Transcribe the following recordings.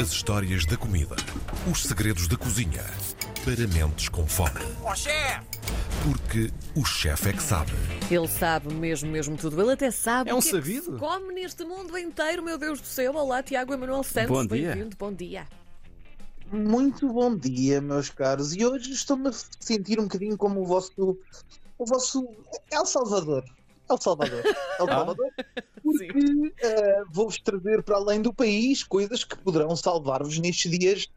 As histórias da comida. Os segredos da cozinha. Para mentes com fome. Chefe! Porque o chefe é que sabe. Ele sabe mesmo, mesmo tudo. Ele até sabe É um o que é que sabido. se come neste mundo inteiro, meu Deus do céu. Olá, Tiago Emanuel Santos. Bom dia. Bem-vindo, bom dia. Muito bom dia, meus caros. E hoje estou-me a sentir um bocadinho como o vosso. O vosso. El Salvador. El Salvador. El Salvador. Porque eh, vou-vos trazer para além do país coisas que poderão salvar-vos nestes dias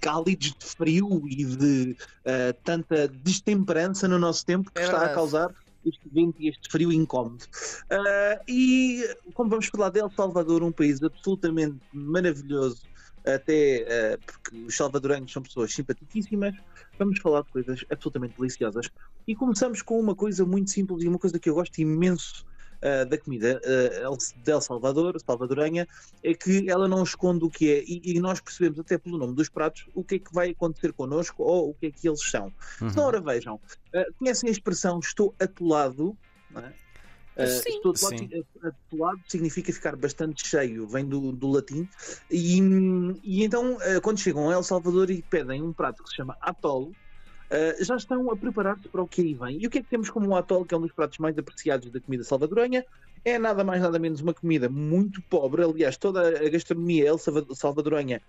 cálidos de frio e de eh, tanta destemperança no nosso tempo que É está a causar este vento e este frio incómodo. Ah, e como vamos falar de El Salvador, um país absolutamente maravilhoso, até ah, porque os salvadoreños são pessoas simpaticíssimas, vamos falar de coisas absolutamente deliciosas. E começamos com uma coisa muito simples e uma coisa que eu gosto imenso ah, da comida ah, El- de El Salvador, salvadorenha, é que ela não esconde o que é e, e nós percebemos até pelo nome dos pratos o que é que vai acontecer connosco ou o que é que eles são. Uhum. Então, ora vejam, ah, conhecem a expressão estou atolado? Não é? Ah, Sim. estou atolado, atolado significa ficar bastante cheio, vem do, do latim. E, e então, ah, quando chegam a El Salvador e pedem um prato que se chama atol, ah, já estão a preparar-se para o que aí vem. E o que é que temos como o atol, que é um dos pratos mais apreciados da comida salvadorenha? É nada mais nada menos uma comida muito pobre. Aliás, toda a gastronomia el Salva- salvadorenha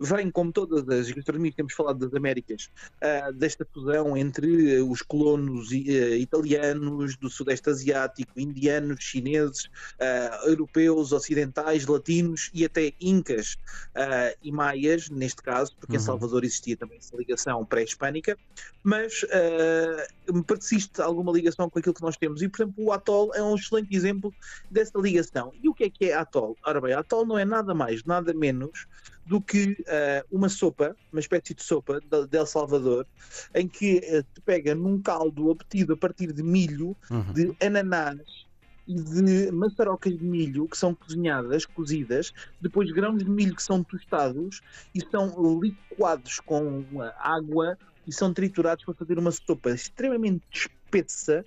vem, como todas as gastronomias que temos falado das Américas, ah, desta fusão entre os colonos eh, italianos, do Sudeste Asiático, indianos, chineses, ah, europeus, ocidentais, latinos e até incas ah, e maias, neste caso, porque em Uhum. Salvador existia também essa ligação pré-hispânica, mas ah, persiste alguma ligação com aquilo que nós temos. E, por exemplo, o atol é um excelente exemplo dessa ligação. E o que é que é atol? Ora bem, atol não é nada mais, nada menos do que ah, uma sopa, uma espécie de sopa de, de El Salvador, em que eh, te pega num caldo obtido a partir de milho, Uhum. de ananás e de maçarocas de milho que são cozinhadas, cozidas, depois grãos de milho que são tostados e são liquados com ah, água e são triturados para fazer uma sopa extremamente espessa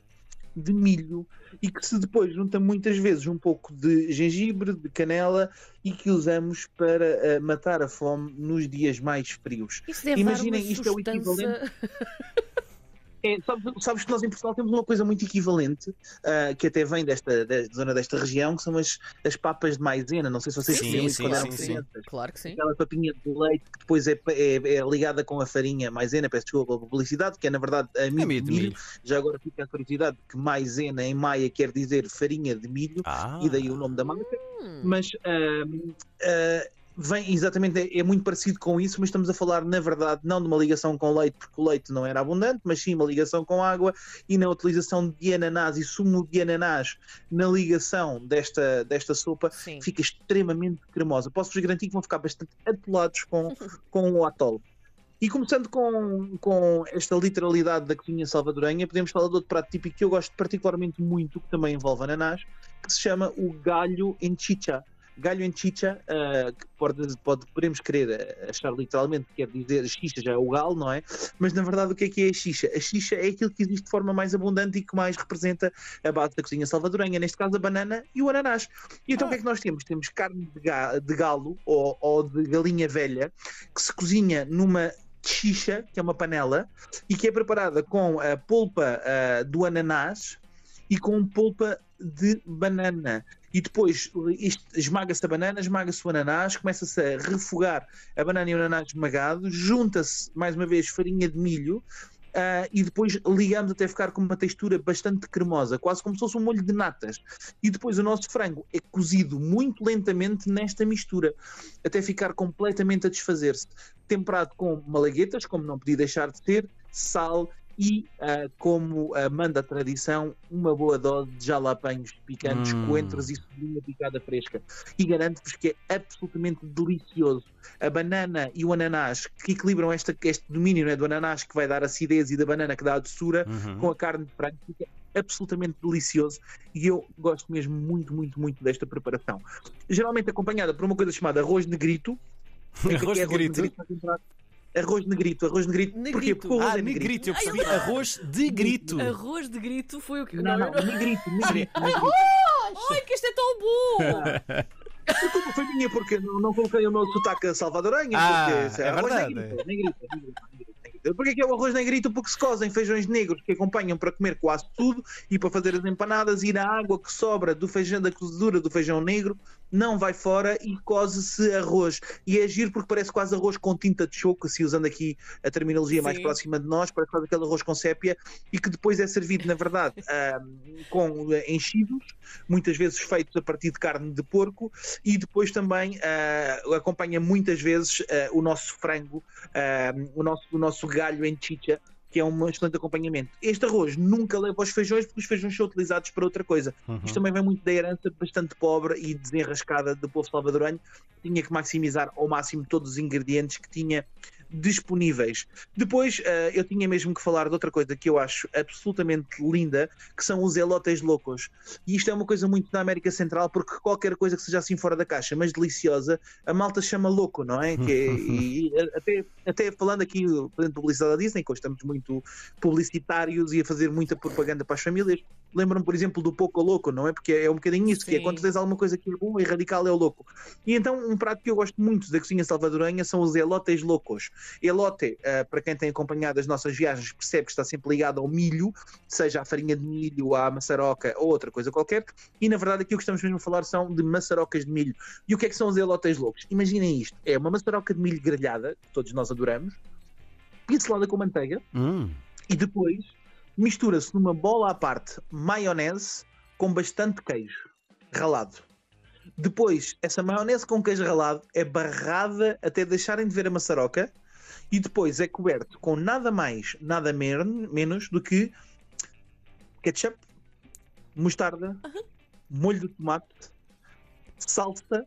de milho e que se depois junta muitas vezes um pouco de gengibre, de canela e que usamos para ah, matar a fome nos dias mais frios. Imaginem, isto é o sustância- É, sabes, sabes que nós em Portugal temos uma coisa muito equivalente, ah, que até vem desta da zona desta região, que são as, as papas de maisena. Não sei se vocês Sim, se lembram sim, quando eram sim, crianças. Claro que sim. Aquela papinha de leite que depois é, é- é ligada com a farinha maisena, peço desculpa pela publicidade, que é na verdade a milho, milho de de milho. milho. Já agora fica a curiosidade que maisena em maia quer dizer farinha de milho, Ah. e daí o nome da marca Hum. mas ahm, ah, vem exatamente, é, é muito parecido com isso, mas estamos a falar, na verdade, não de uma ligação com leite, porque o leite não era abundante, mas sim uma ligação com água e na utilização de ananás e sumo de ananás na ligação desta, desta sopa. Sim. Fica extremamente cremosa. Posso-vos garantir que vão ficar bastante atolados com, com o atol. E começando com, com esta literalidade da cozinha salvadorenha, podemos falar de outro prato típico que eu gosto particularmente muito, que também envolve ananás, que se chama o galho em chicha. Galho em chicha, ah, que pode, pode, podemos querer ah, achar literalmente que quer dizer xixa já é o galo, não é? Mas na verdade o que é que é a xixa? A xixa é aquilo que existe de forma mais abundante e que mais representa a base da cozinha salvadorenha, neste caso a banana e o ananás. E então o que é que nós temos? Temos carne de, ga- de galo ou, ou de galinha velha que se cozinha numa xixa, que é uma panela, e que é preparada com a polpa ah, do ananás e com polpa de banana. E depois esmaga-se a banana, esmaga-se o ananás, começa-se a refogar a banana e o ananás esmagado, junta-se mais uma vez farinha de milho. ah, e depois ligamos até ficar com uma textura bastante cremosa, quase como se fosse um molho de natas. E depois o nosso frango é cozido muito lentamente nesta mistura, até ficar completamente a desfazer-se. Temperado com malaguetas, como não podia deixar de ser, sal e, ah, como ah, manda a tradição, uma boa dose de jalapenhos picantes, Hum. coentros e cebolinha picada fresca. E garanto-vos que é absolutamente delicioso. A banana e o ananás que equilibram esta, este domínio né, do ananás que vai dar acidez e da banana que dá a doçura Uhum. com a carne de frango fica absolutamente delicioso e eu gosto mesmo muito, muito, muito desta preparação. Geralmente acompanhada por uma coisa chamada arroz negrito. É Arroz é de grito. Arroz negrito, arroz negrito. Porquê? Negrito. Porque o arroz Ah, é negrito. negrito, eu percebi. Arroz de grito. Arroz de grito foi o que. Não, não, negrito, negrito. negrito. Ai, que isto é tão bom! culpa foi minha porque não, não coloquei o meu sotaque salvadoranha. Ah, porque, é arroz verdade. negrito, negrito, negrito, negrito. Porquê que é o arroz negrito? Porque se cozem feijões negros que acompanham para comer quase tudo e para fazer as empanadas e na água que sobra do feijão, da cozedura do feijão negro, não vai fora e coze-se arroz. E é giro porque parece quase arroz com tinta de choco, se usando aqui a terminologia mais Sim. próxima de nós, parece quase aquele arroz com sépia e que depois é servido, na verdade, com eh, enchidos, muitas vezes feitos a partir de carne de porco e depois também ah, acompanha muitas vezes ah, o nosso frango, ah, o, nosso, o nosso galho em chicha, que é um excelente acompanhamento. Este arroz nunca leva aos feijões porque os feijões são utilizados para outra coisa. Uhum. Isto também vem muito da herança bastante pobre e desenrascada do povo salvadoranho. Tinha que maximizar ao máximo todos os ingredientes que tinha disponíveis. Depois, eh, eu tinha mesmo que falar de outra coisa que eu acho absolutamente linda, que são os elotes loucos. E isto é uma coisa muito da América Central, porque qualquer coisa que seja assim fora da caixa, mas deliciosa, a malta chama louco, não é? Que é- e, e até, até falando aqui, fazendo publicidade da Disney, que hoje estamos muito publicitários e a fazer muita propaganda para as famílias, lembram-me, por exemplo, do pouco louco, não é? Porque é um bocadinho isso, que é Sim. quando tens alguma coisa que é bom e radical é o louco. E então, um prato que eu gosto muito da cozinha salvadoranha são os elotes loucos. Elote, ah, para quem tem acompanhado as nossas viagens, percebe que está sempre ligado ao milho, seja a farinha de milho, a maçaroca ou outra coisa qualquer. E na verdade, aqui o que estamos mesmo a falar são de maçarocas de milho. E o que é que são os elotes loucos? Imaginem isto: é uma maçaroca de milho grelhada, que todos nós adoramos, pincelada com manteiga, Hum. e depois mistura-se numa bola à parte maionese com bastante queijo ralado. Depois, essa maionese com queijo ralado é barrada até deixarem de ver a maçaroca e depois é coberto com nada mais, nada mer- menos do que ketchup, mostarda, molho de tomate, salsa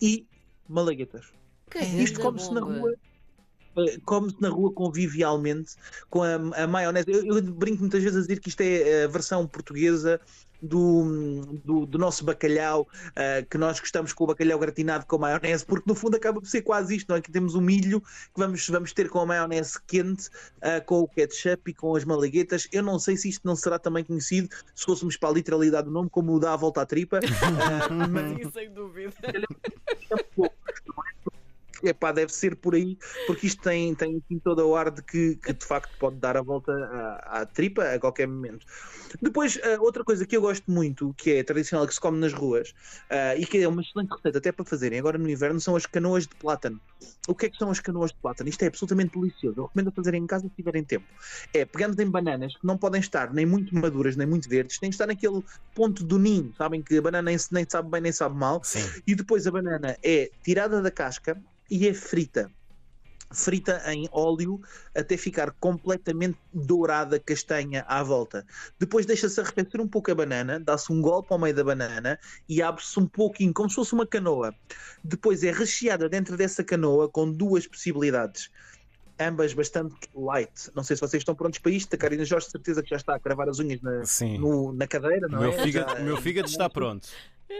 e malaguetas. Que Isto come-se na rua. Come-se na rua convivialmente com a, a maionese. Eu, eu brinco muitas vezes a dizer que isto é a versão portuguesa do, do, do nosso bacalhau, eh, que nós gostamos com o bacalhau gratinado com maionese, porque no fundo acaba por ser quase isto, não é? Que temos o milho que vamos, vamos ter com a maionese quente, eh, com o ketchup e com as malaguetas. Eu não sei se isto não será também conhecido, se fôssemos para a literalidade do nome, como o dá a volta à tripa. eh, mas Sim, sem dúvida. Epá, deve ser por aí, porque isto tem, tem assim, todo o ar de que, que de facto pode dar a volta à, à tripa a qualquer momento. Depois, ah, outra coisa que eu gosto muito, que é tradicional, que se come nas ruas, ah, e que é uma excelente receita até para fazerem agora no inverno, são as canoas de plátano. O que é que são as canoas de plátano? Isto é absolutamente delicioso. Eu recomendo a fazerem em casa se tiverem tempo. É, pegamos em bananas que não podem estar nem muito maduras, nem muito verdes, têm de estar naquele ponto do ninho, sabem que a banana nem, nem sabe bem nem sabe mal, Sim. e depois a banana é tirada da casca e é frita. Frita em óleo até ficar completamente dourada, castanha à volta. Depois deixa-se arrefecer um pouco a banana, dá-se um golpe ao meio da banana e abre-se um pouquinho, como se fosse uma canoa. Depois é recheada dentro dessa canoa com duas possibilidades. Ambas bastante light. Não sei se vocês estão prontos para isto. A Karina Jorge, de certeza que já está a cravar as unhas na, no- na cadeira, não meu, é? fígado, Já- meu fígado está pronto.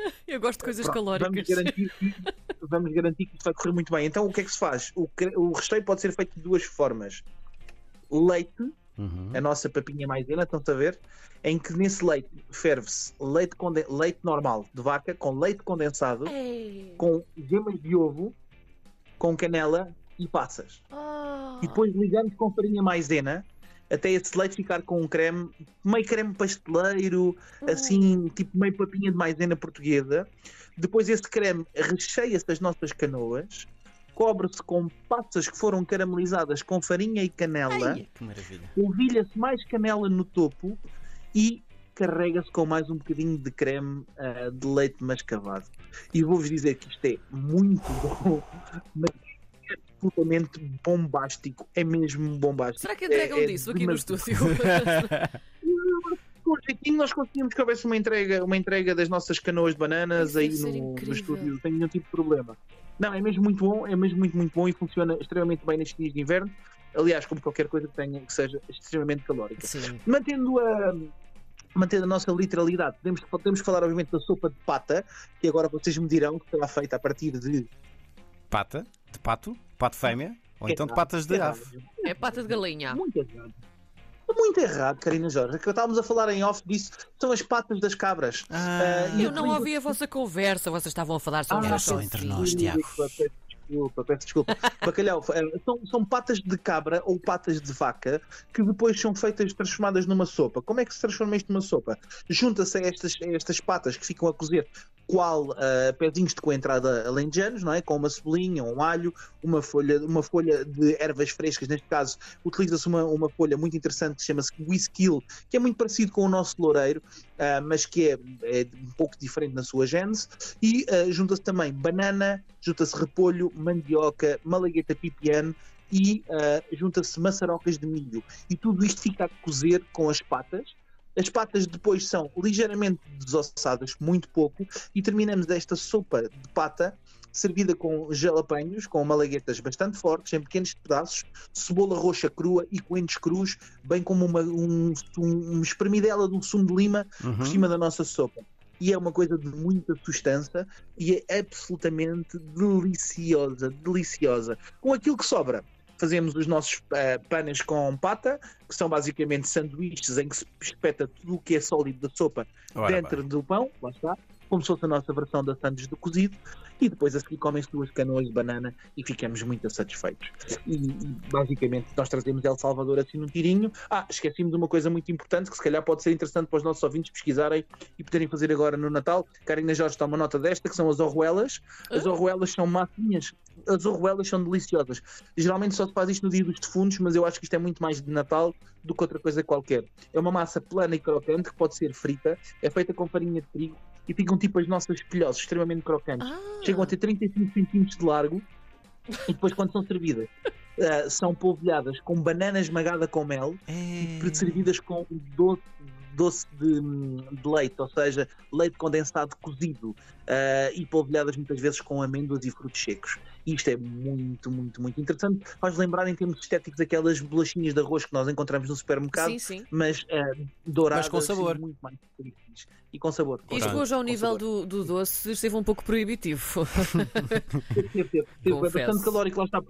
Eu gosto de coisas Pronto, calóricas. Vamos garantir, que, vamos garantir que isto vai correr muito bem. Então, o que é que se faz? O, o recheio pode ser feito de duas formas. O leite, Uhum. a nossa papinha maisena, estão a ver? Em que nesse leite ferve-se leite, leite normal de vaca com leite condensado, Ei. com gemas de ovo, com canela e passas. Ah. E depois ligamos com farinha maisena até esse leite ficar com um creme, meio creme pasteleiro, assim, tipo meio papinha de maisena portuguesa. Depois esse creme recheia-se das nossas canoas, cobre-se com passas que foram caramelizadas com farinha e canela, Ai, que maravilha. polvilha-se mais canela no topo e carrega-se com mais um bocadinho de creme ah, de leite mascavado. E vou-vos dizer que isto é muito bom, mas absolutamente bombástico. É mesmo bombástico. Será que entregam É- é disso aqui no estúdio? Com jeitinho, nós conseguimos que houvesse uma entrega, uma entrega das nossas canoas de bananas aí no, no estúdio, não tem nenhum tipo de problema. Não, é mesmo muito bom, é mesmo muito, muito bom e funciona extremamente bem nestes dias de inverno. Aliás, como qualquer coisa que tenha que seja extremamente calórica. Sim. Mantendo a, mantendo a nossa literalidade, podemos, podemos falar, obviamente, da sopa de pata, que agora vocês me dirão que será feita a partir de. Pata de pato, pato fêmea, ou então de patas de exato. ave. É pata de galinha. Muitas aves. Muito errado, Karina Jorge. Que estávamos a falar em off disso são as patas das cabras. Ah, e Eu não ouvi a vossa conversa, vocês estavam a falar sobre Ah, só entre nós, Tiago. Peço desculpa, peço desculpa. Bacalhau, eh, são, são patas de cabra ou patas de vaca que depois são feitas, transformadas numa sopa. Como é que se transforma isto numa sopa? Junta-se a estas, a estas patas que ficam a cozer qual uh, pezinhos de coentrada alentejanos, não é? Com uma cebolinha, um alho, uma folha, uma folha de ervas frescas, neste caso utiliza-se uma, uma folha muito interessante que chama-se whisky, que é muito parecido com o nosso loureiro, uh, mas que é, é, um pouco diferente na sua gênese, e uh, junta-se também banana, junta-se repolho, mandioca, malagueta pipiane, e junta-se maçarocas de milho. E tudo isto fica a cozer com as patas, as patas depois são ligeiramente desossadas, muito pouco, e terminamos esta sopa de pata servida com jalapenhos, com malaguetas bastante fortes, em pequenos pedaços, cebola roxa crua e coentros crus, bem como uma, um, um, espremidela de um sumo de lima Uhum. por cima da nossa sopa. E é uma coisa de muita sustância e é absolutamente deliciosa, deliciosa. Com aquilo que sobra, fazemos os nossos uh, panes com pata, que são basicamente sanduíches em que se espeta tudo o que é sólido da sopa Ora dentro bem. do pão, lá está, como se fosse a nossa versão da sandes do cozido, e depois a seguir comem-se duas canoas de banana e ficamos muito satisfeitos. E, e, basicamente nós trazemos El Salvador assim num tirinho. Ah, esqueci-me de uma coisa muito importante que se calhar pode ser interessante para os nossos ouvintes pesquisarem e poderem fazer agora no Natal. Karina Jorge toma nota desta, que são as orruelas. As orruelas são massinhas, as orruelas são deliciosas. Geralmente só se faz isto no dia dos defuntos, mas eu acho que isto é muito mais de Natal do que outra coisa qualquer. É uma massa plana e crocante que pode ser frita, é feita com farinha de trigo e ficam tipo as nossas pilhosas, extremamente crocantes. Ah, Chegam a ter 35 centímetros de largo e depois, quando são servidas, uh, são polvilhadas com banana esmagada com mel É... e servidas com doce, doce de, de leite, ou seja, leite condensado cozido uh, e polvilhadas muitas vezes com amêndoas e frutos secos. E isto é muito, muito, muito interessante. Faz lembrar em termos estéticos aquelas bolachinhas de arroz que nós encontramos no supermercado, sim, sim. mas uh, douradas Mas com sabor. e muito mais. E com sabor. com Isto hoje ao nível do, do doce esteve um pouco proibitivo. Confesso. bastante calórico, lá está.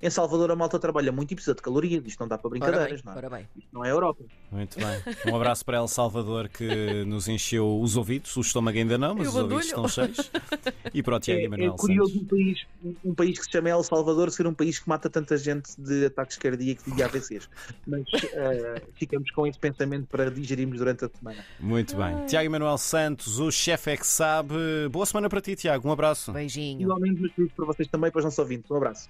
Em Salvador a malta trabalha muito e precisa de calorias, isto não dá para Ora bem, brincadeiras, não é? ora bem. Isto não é Europa. Muito bem. Um abraço para El Salvador que nos encheu os ouvidos, o estômago ainda não, mas E o os ouvidos estão cheios. E para o Tiago É, é Emanuel curioso Santos. um país, um país que se chama El Salvador ser um país que mata tanta gente de ataques cardíacos e de AVCs. Mas eh, ficamos com esse pensamento para digerirmos durante a semana. Muito bem. Tiago Emanuel Santos, o chefe é que sabe. Boa semana para ti, Tiago. Um abraço. Beijinho. Igualmente, queridos, para vocês também, para os nossos ouvintes. Um abraço.